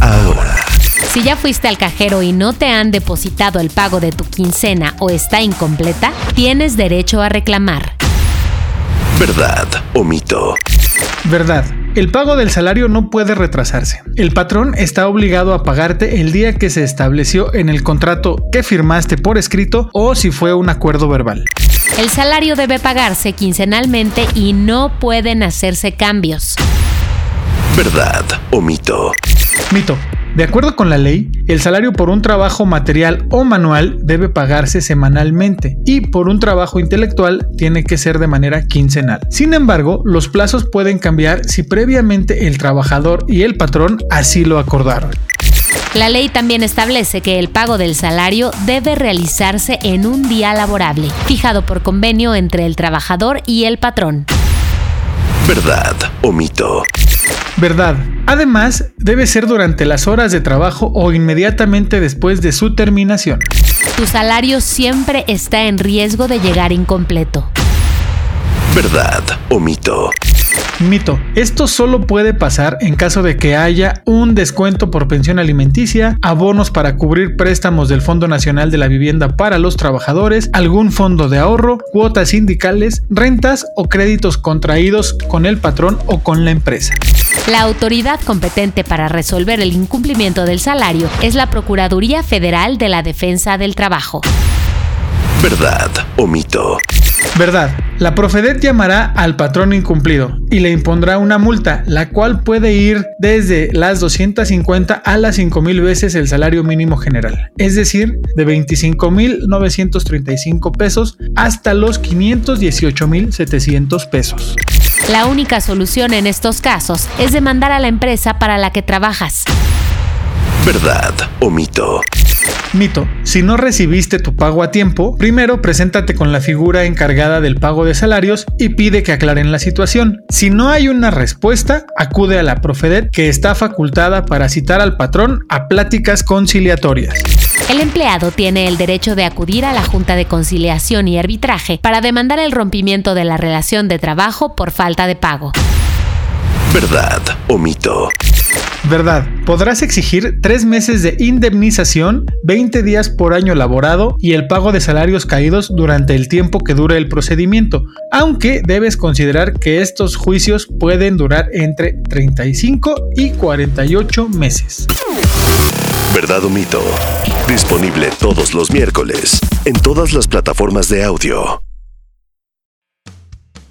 Ahora. Si ya fuiste al cajero y no te han depositado el pago de tu quincena o está incompleta, tienes derecho a reclamar. ¿Verdad o mito? Verdad. El pago del salario no puede retrasarse. El patrón está obligado a pagarte el día que se estableció en el contrato que firmaste por escrito o si fue un acuerdo verbal. El salario debe pagarse quincenalmente y no pueden hacerse cambios. ¿Verdad o mito? Mito. De acuerdo con la ley, el salario por un trabajo material o manual debe pagarse semanalmente y por un trabajo intelectual tiene que ser de manera quincenal. Sin embargo, los plazos pueden cambiar si previamente el trabajador y el patrón así lo acordaron. La ley también establece que el pago del salario debe realizarse en un día laborable, fijado por convenio entre el trabajador y el patrón. ¿Verdad o mito? Verdad. Además, debe ser durante las horas de trabajo o inmediatamente después de su terminación. Tu salario siempre está en riesgo de llegar incompleto. ¿Verdad o mito? Mito. Esto solo puede pasar en caso de que haya un descuento por pensión alimenticia, abonos para cubrir préstamos del Fondo Nacional de la Vivienda para los trabajadores, algún fondo de ahorro, cuotas sindicales, rentas o créditos contraídos con el patrón o con la empresa. La autoridad competente para resolver el incumplimiento del salario es la Procuraduría Federal de la Defensa del Trabajo. ¿Verdad o mito? Verdad. La Profedet llamará al patrón incumplido y le impondrá una multa, la cual puede ir desde las 250 a las 5000 veces el salario mínimo general, es decir, de 25.935 pesos hasta los 518.700 pesos. La única solución en estos casos es demandar a la empresa para la que trabajas. ¿Verdad o mito? Mito. Si no recibiste tu pago a tiempo, primero preséntate con la figura encargada del pago de salarios y pide que aclaren la situación. Si no hay una respuesta, acude a la Profedet que está facultada para citar al patrón a pláticas conciliatorias. El empleado tiene el derecho de acudir a la Junta de Conciliación y Arbitraje para demandar el rompimiento de la relación de trabajo por falta de pago. ¿Verdad o mito? Verdad. Podrás exigir tres meses de indemnización, 20 días por año laborado y el pago de salarios caídos durante el tiempo que dure el procedimiento, aunque debes considerar que estos juicios pueden durar entre 35 y 48 meses. ¿Verdad o mito? Disponible todos los miércoles en todas las plataformas de audio.